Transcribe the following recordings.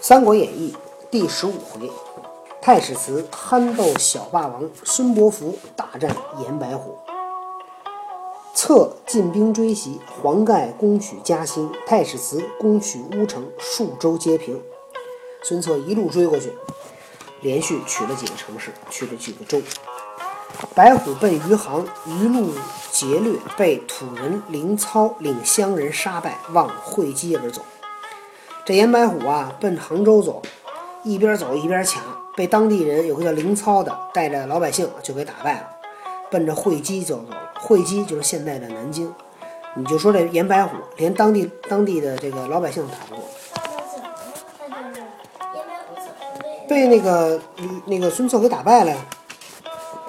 三国演义》第十五回，太史慈憨斗小霸王孙伯符大战严白虎。策进兵追袭，黄盖攻取嘉兴，太史慈攻取乌城，数州皆平。孙策一路追过去，连续取了几个城市，取了几个州。白虎奔余杭余路劫掠，被土人凌操领乡人杀败，望会稽而走。这严白虎啊，奔杭州走，一边走一边抢，被当地人有个叫凌操的带着老百姓就给打败了，奔着会稽就走了。会稽就是现在的南京。你就说这严白虎，连当地当地的这个老百姓都打不过，被那个那个孙策给打败了呀。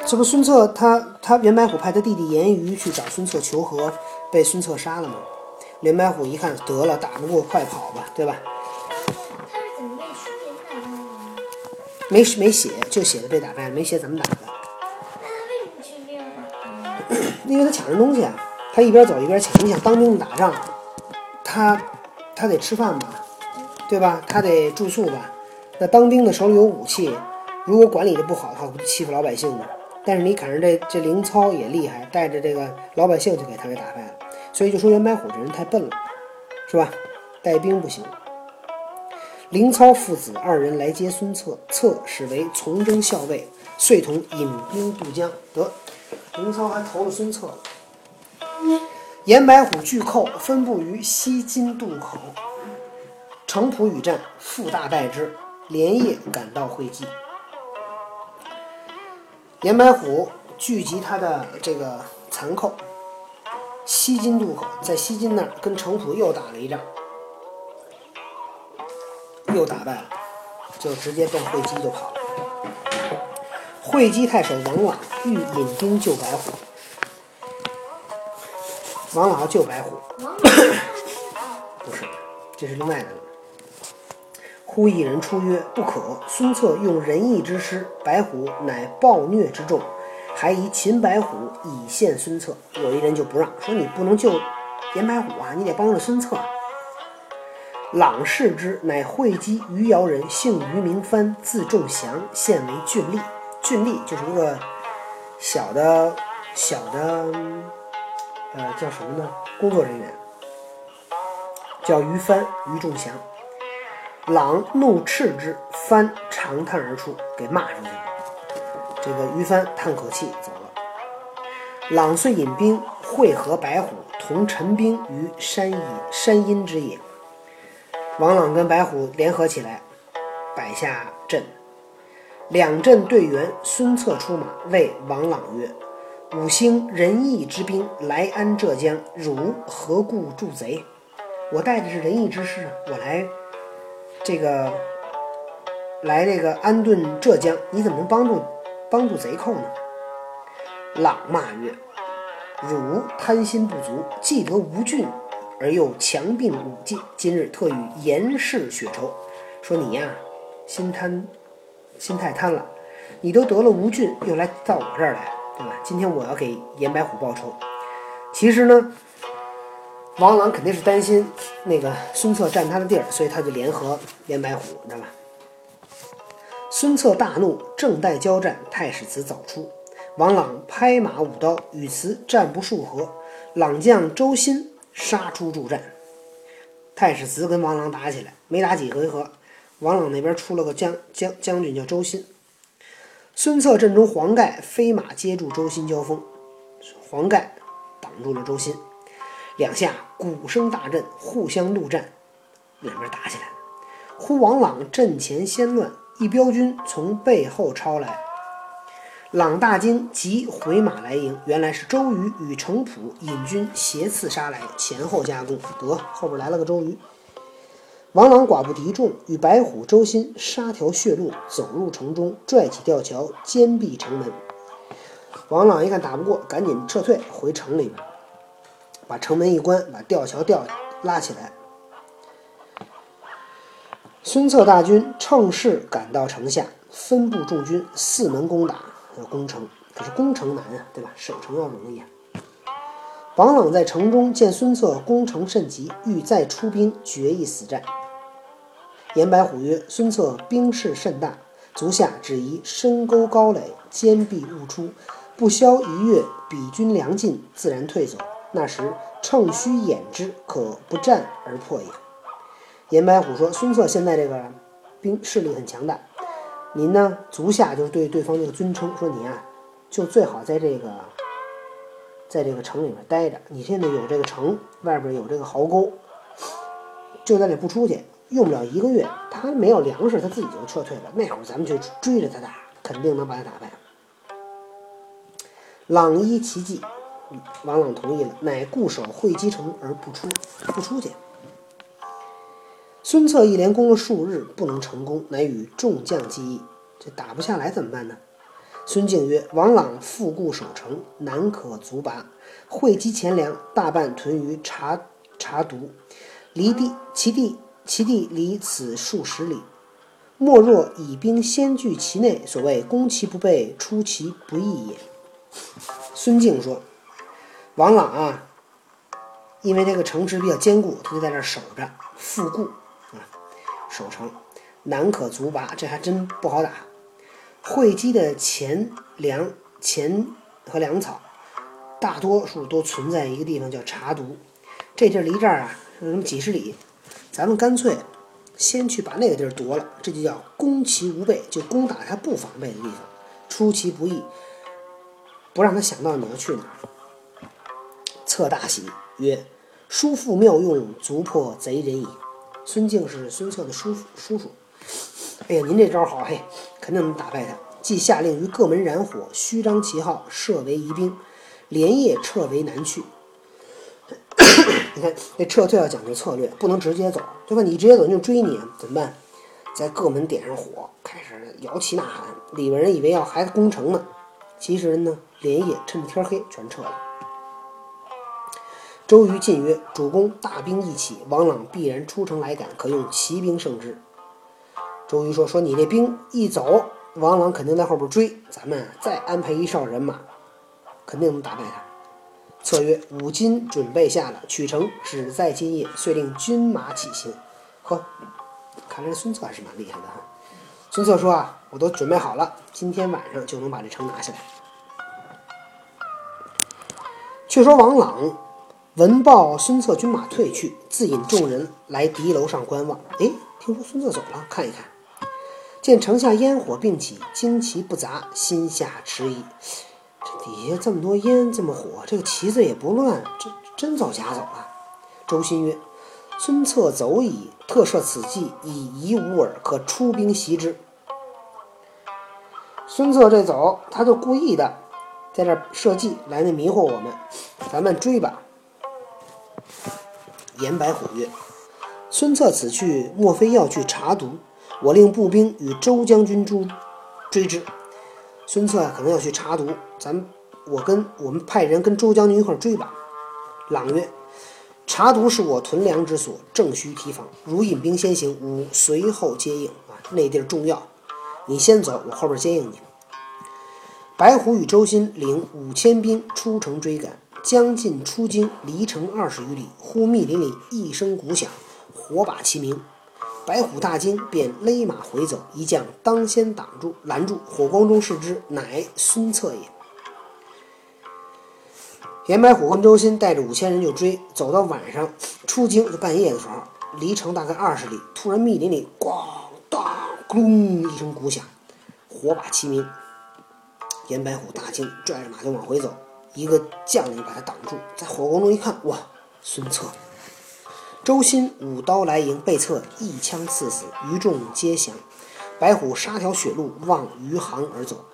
这不孙策他他严白虎派他弟弟严虞去找孙策求和，被孙策杀了吗？严白虎一看得了，打不过快跑吧，对吧？他是怎么被书名打败的？没没写，就写的被打败，没写怎么打的。那他为什么去这样打呢？因为他抢人东西啊，他一边走一边抢。你想当兵打仗，他他得吃饭吧，对吧？他得住宿吧。那当兵的手里有武器，如果管理的不好的话，不就欺负老百姓吗？但是你赶上这这凌操也厉害，带着这个老百姓就给他给打败了。所以就说袁白虎这人太笨了，是吧？带兵不行。凌操父子二人来接孙策，策使为从征校尉，遂同引兵渡江。得，凌操还投了孙策了。严白虎拒寇，分布于西津渡口。程普与战，复大败之，连夜赶到会稽。严白虎聚集他的这个残寇，西津渡口，在西津那儿跟程普又打了一仗，又打败了，就直接奔会稽就跑了。会稽太守王朗欲引兵救白虎，王朗要救白虎，不是，这是另外的。忽一人出曰：“不可。”孙策用仁义之师，白虎乃暴虐之众，还疑擒白虎以献孙策。有一人就不让，说你不能救严白虎啊，你得帮着孙策。朗视之，乃会稽余姚人，姓余，名藩，字仲祥，现为郡吏。郡吏就是一个小的、小的，呃，叫什么呢？工作人员，叫余帆，余仲祥。朗怒斥之，帆长叹而出，给骂出去了。这个于藩叹口气走了。朗遂引兵会合白虎，同陈兵于山阴山阴之野。王朗跟白虎联合起来，摆下阵。两阵对员，孙策出马，谓王朗曰：“五星仁义之兵来安浙江，汝何故助贼？我带的是仁义之师，我来。”这个来这个安顿浙江，你怎么能帮助帮助贼寇呢？朗骂曰：“汝贪心不足，既得吴郡，而又强并武进，今日特与严氏血仇。说你呀，心贪，心太贪了。你都得了吴郡，又来到我这儿来，对吧？今天我要给严白虎报仇。其实呢。”王朗肯定是担心那个孙策占他的地儿，所以他就联合严白虎，知道吧？孙策大怒，正待交战，太史慈早出，王朗拍马舞刀，与慈战不数合，朗将周新杀出助战。太史慈跟王朗打起来，没打几回合，王朗那边出了个将将将军叫周新。孙策阵中黄盖飞马接住周新交锋，黄盖挡住了周新。两下鼓声大震，互相怒战，两边打起来。忽王朗阵前先乱，一彪军从背后抄来，朗大惊，即回马来迎。原来是周瑜与程普引军斜刺杀来，前后夹攻，得后边来了个周瑜。王朗寡不敌众，与白虎、周新杀条血路，走入城中，拽起吊桥，坚壁城门。王朗一看打不过，赶紧撤退回城里边。把城门一关，把吊桥吊拉起来。孙策大军乘势赶到城下，分布众军，四门攻打，攻城。可是攻城难啊，对吧？守城要容易啊。王朗在城中见孙策攻城甚急，欲再出兵决一死战。严白虎曰：“孙策兵势甚大，足下只宜深沟高垒，坚壁勿出。不消一月，彼军粮尽，自然退走。那时乘虚掩之，可不战而破也。”严白虎说：“孙策现在这个兵势力很强大，您呢，足下就是对对方这个尊称，说你啊，就最好在这个，在这个城里面待着。你现在有这个城，外边有这个壕沟，就在这不出去，用不了一个月，他没有粮食，他自己就撤退了。那会儿咱们就追着他打，肯定能把他打败。”朗依其计，王朗同意了，乃固守会稽城而不出，不出去。孙策一连攻了数日，不能成功，乃与众将计议：这打不下来怎么办呢？孙敬曰：“王朗复固守城，难可卒拔。会稽钱粮大半屯于茶茶渎，离地其地其地离此数十里。莫若以兵先据其内，所谓攻其不备，出其不意也。”孙敬说：“王朗啊，因为这个城池比较坚固，他就在这儿守着，复固。”守城难可卒拔，这还真不好打。会稽的钱粮、钱和粮草，大多数都存在一个地方叫茶渎，这地儿离这儿啊，有那么几十里。咱们干脆先去把那个地儿夺了，这就叫攻其无备，就攻打他不防备的地方，出其不意，不让他想到哪儿去哪儿。策大喜，曰：“叔父妙用，足破贼人矣。”孙敬是孙策的叔叔叔。哎呀，您这招好嘿，肯定能打败他。即下令于各门燃火，虚张旗号，设为疑兵，连夜撤为南去。你看，那撤退要讲究策略，不能直接走，对吧？你直接走就追你，怎么办？在各门点上火，开始摇旗呐喊。里边人以为要还攻城呢，其实呢，连夜趁着天黑全撤了。周瑜进曰：“主公大兵一起，王朗必然出城来赶，可用骑兵胜之。”周瑜说：“说你这兵一走，王朗肯定在后边追，咱们再安排一哨人马，肯定能打败他。”策曰：“五金准备下了，取城只在今夜，遂令军马起行。”呵，看来孙策还是蛮厉害的哈。孙策说：“啊，我都准备好了，今天晚上就能把这城拿下来。”却说王朗。闻报孙策军马退去，自引众人来敌楼上观望。哎，听说孙策走了，看一看，见城下烟火并起，旌旗不杂，心下迟疑。这底下这么多烟，这么火，这个旗子也不乱，这真走假走啊？周心曰：“孙策走矣，特设此计，以疑吾耳，可出兵袭之。”孙策这走，他就故意的在这设计来那迷惑我们，咱们追吧。严白虎曰：“孙策此去，莫非要去查毒？我令步兵与周将军追追之。孙策可能要去查毒，咱我跟我们派人跟周将军一块追吧。”朗曰：“查毒是我屯粮之所，正需提防。如引兵先行，吾随后接应。啊，那地儿重要，你先走，我后边接应你。”白虎与周兴领五千兵出城追赶。将近出京，离城二十余里，忽密林里一声鼓响，火把齐鸣。白虎大惊，便勒马回走。一将当先挡住，拦住。火光中视之，乃孙策也。严白虎跟周兴带着五千人就追，走到晚上出京，就半夜的时候，离城大概二十里，突然密林里咣当咕隆一声鼓响，火把齐鸣。严白虎大惊，拽着马就往回走。一个将领把他挡住，在火光中一看，哇，孙策！周兴舞刀来迎，被策一枪刺死，余众皆降。白虎杀条血路，望余杭而走。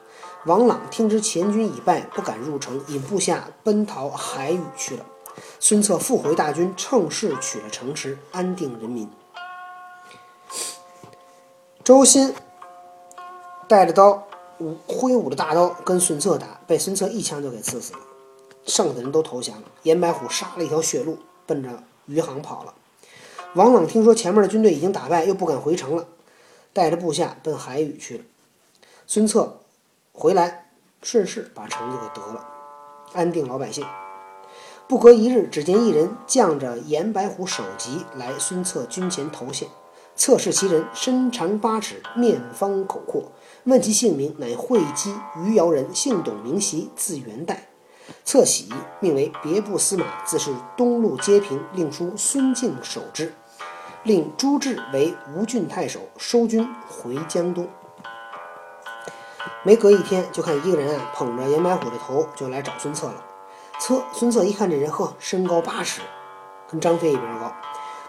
王朗听知前军已败，不敢入城，引部下奔逃海宇去了。孙策复回大军，乘势取了城池，安定人民。周兴带着刀。挥舞着大刀跟孙策打，被孙策一枪就给刺死了。剩下的人都投降了。严白虎杀了一条血路，奔着余杭跑了。王朗听说前面的军队已经打败，又不敢回城了，带着部下奔海宇去了。孙策回来，顺势把城就给得了，安定老百姓。不隔一日，只见一人将着严白虎首级来孙策军前投献，侧视其人，身长八尺，面方口阔。问其姓名，乃会稽余姚人，姓董，名袭，字元代。侧喜，命为别部司马，自是东路街平，令书孙敬守之。令朱志为吴郡太守，收军回江东。没隔一天，就看一个人啊，捧着严白虎的头就来找孙策了。策孙策一看这人，呵，身高八尺，跟张飞一边高，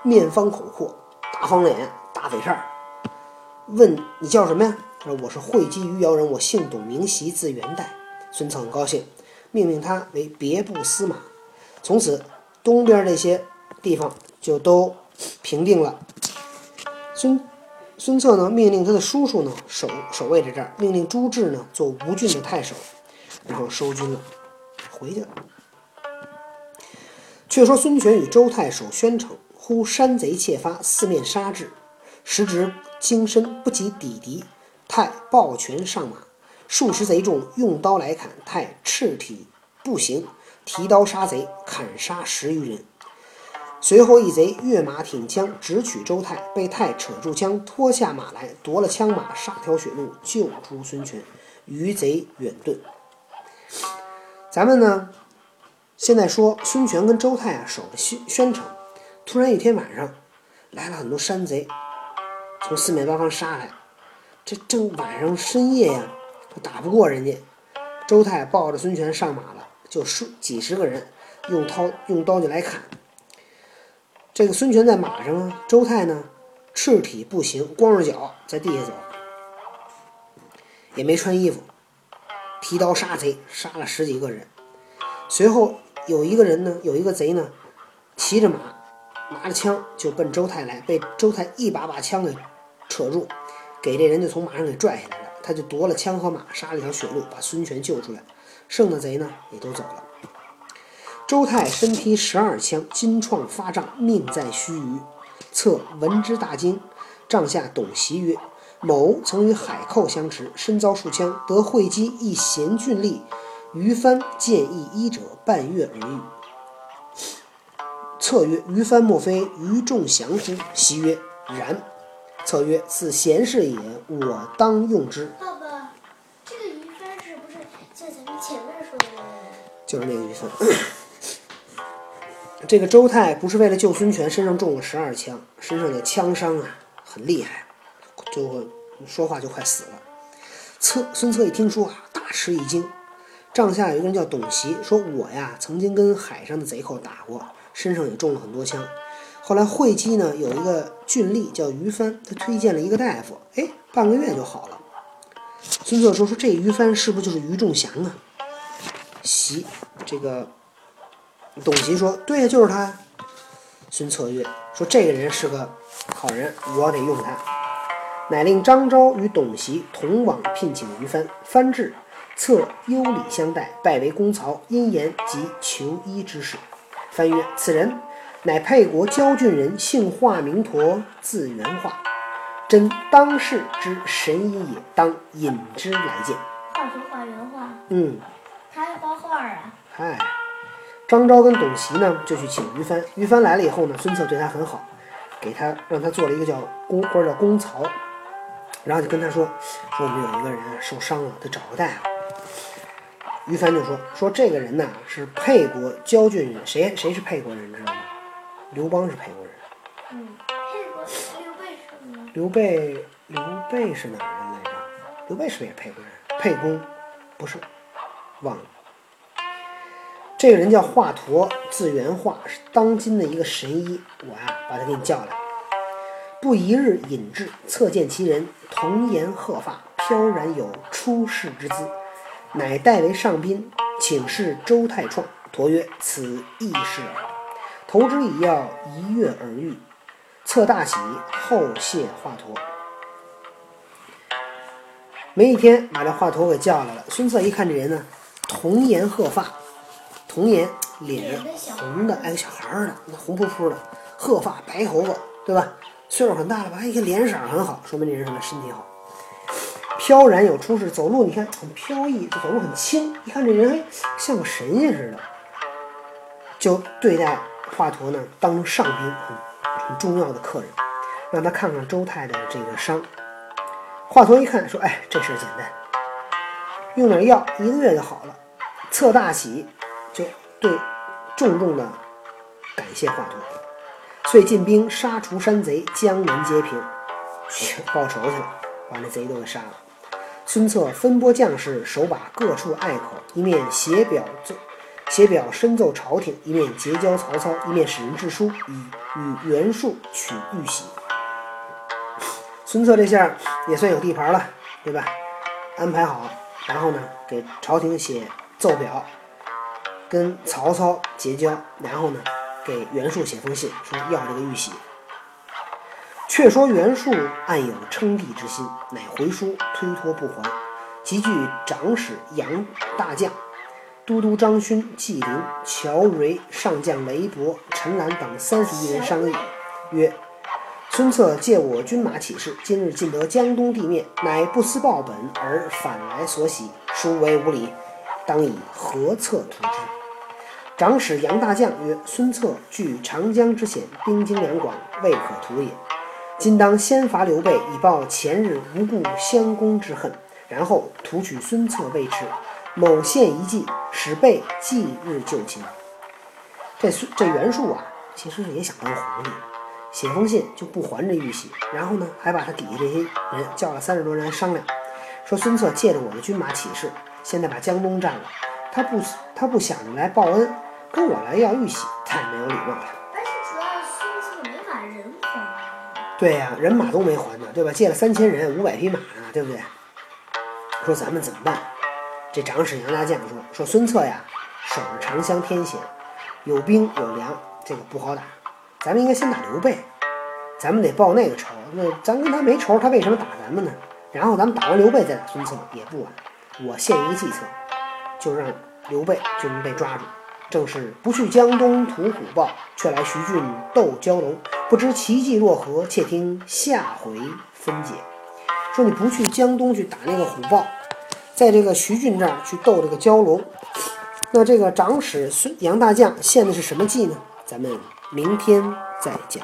面方口阔，大方脸，大嘴扇儿。问你叫什么呀？说我是会稽余姚人，我姓董，名袭，字元代。孙策很高兴，命令他为别部司马。从此东边这些地方就都平定了。孙孙策呢，命令他的叔叔呢守守卫在这儿，命令朱志呢做吴郡的太守，然后收军了，回去了。却说孙权与周太守宣城，忽山贼窃发，四面杀至，时值精深，不及抵敌。泰抱拳上马，数十贼众用刀来砍，泰赤体步行，提刀杀贼，砍杀十余人。随后一贼跃马挺枪，直取周泰，被泰扯住枪，拖下马来，夺了枪马，杀条血路，救出孙权。余贼远遁。咱们呢，现在说孙权跟周泰啊守着宣宣城，突然一天晚上来了很多山贼，从四面八方杀来。这正晚上深夜呀，打不过人家。周泰抱着孙权上马了，就数几十个人用刀用刀就来砍。这个孙权在马上啊，周泰呢赤体步行，光着脚在地下走，也没穿衣服，提刀杀贼，杀了十几个人。随后有一个人呢，有一个贼呢，骑着马，拿着枪就奔周泰来，被周泰一把把枪给扯住。给这人就从马上给拽下来了，他就夺了枪和马，杀了一条血路，把孙权救出来。剩的贼呢也都走了。周泰身披十二枪，金创发杖，命在须臾。策闻之大惊，帐下董袭曰：“某曾与海寇相持，身遭数枪，得会稽一贤俊吏于翻见一医者，半月而愈。”策曰：“于翻莫非于仲祥乎？”袭曰：“然。”策曰：“此贤士也，我当用之。爸爸，这个于帆是不是就咱们前面说的那个人？”就是那个于帆。这个周泰不是为了救孙权，身上中了十二枪，身上的枪伤啊很厉害，最后说话就快死了。策孙策一听说啊，大吃一惊。帐下有一个人叫董袭，说我呀曾经跟海上的贼寇打过，身上也中了很多枪。后来会稽呢有一个郡吏叫于帆，他推荐了一个大夫，哎，半个月就好了。孙策说：“说这于帆是不是就是于仲祥啊？”袭这个董袭说：“对呀，就是他。”孙策曰：“说这个人是个好人，我得用他。”乃令张昭与董袭同往聘请于帆。帆至，策优礼相待，拜为公曹，因言及求医之事。帆曰：“此人。”乃沛国焦郡人，姓华，名佗，字元化，真当世之神医也，当引之来见。画图画原画，嗯，他还画画啊？嗨，张昭跟董袭呢，就去请于帆。于帆来了以后呢，孙策对他很好，给他让他做了一个叫公或者叫公曹，然后就跟他说，说我们有一个人啊受伤了，得找个大夫。于帆就说说这个人呢是沛国焦郡人，谁谁是沛国人，你知道吗？刘邦是沛国人。嗯，沛国刘备是什么？刘备，刘备是哪儿人来着？刘备是不是也沛国人？沛公，不是，忘了。这个人叫华佗，字元化，是当今的一个神医。我呀，把他给你叫来。不一日引至，侧见其人，童颜鹤发，飘然有出世之姿，乃代为上宾，请示周太创。佗曰：“此亦是耳。”投之以药，一跃而愈。策大喜，后谢华佗。没一天，把这华佗给叫来了。孙策一看这人呢，童颜鹤发，童颜脸红的，哎，小孩儿的，那红扑扑的，鹤发白头发，对吧？岁数很大了吧？哎，一看脸色很好，说明这人什么身体好。飘然有出世，走路你看很飘逸，走路很轻。一看这人，哎，像个神仙似的，就对待华佗呢，当上宾，很很重要的客人。让他看看周泰的这个伤。华佗一看，说：“哎，这事儿简单，用点药，一个月就好了。”策大喜，就对重重的感谢华佗，遂进兵杀除山贼，江门皆平，去报仇去了，把那贼都给杀了。孙策分拨将士，守把各处隘口，一面写表奏，写表深奏朝廷，一面结交曹操，一面使人致书，以与袁术取玉玺。孙策这下也算有地盘了，对吧？安排好，然后呢，给朝廷写奏表，跟曹操结交，然后呢，给袁术写封信，说要这个玉玺。却说袁术暗有称帝之心，乃回书推脱不还，即具长史杨大将、都督张勋、纪灵、乔蕤、上将雷伯、陈兰等三十余人商议，曰：“孙策借我军马起事，今日进得江东地面，乃不思报本而反来所喜，殊为无礼，当以何策图之？”长史杨大将曰：“孙策据长江之险，兵精粮广，未可图也。”今当先伐刘备，以报前日无故相攻之恨，然后图取孙策未迟，某献一计，使备即日就擒。这孙这袁术啊，其实也想当皇帝，写封信就不还这玉玺，然后呢，还把他底下这些人叫了三十多人商量，说孙策借着我的军马起事，现在把江东占了，他不他不想着来报恩，跟我来要玉玺，太没有礼貌了。而且主要孙策没把人还。对呀、人马都没还呢，对吧？借了三千人，五百匹马呢，对不对？说咱们怎么办？这长史杨大将说：“说孙策呀，守着长江天险，有兵有粮，这个不好打。咱们应该先打刘备，咱们得报那个仇。那咱跟他没仇，他为什么打咱们呢？然后咱们打完刘备再打孙策也不晚。我献一个计策，就让刘备就能被抓住。正是不去江东图虎豹，却来徐郡斗蛟龙。不知奇计若何，且听下回分解。说你不去江东去打那个虎豹，在这个徐俊这儿去斗这个蛟龙，那这个长史孙杨大将献的是什么计呢？咱们明天再见。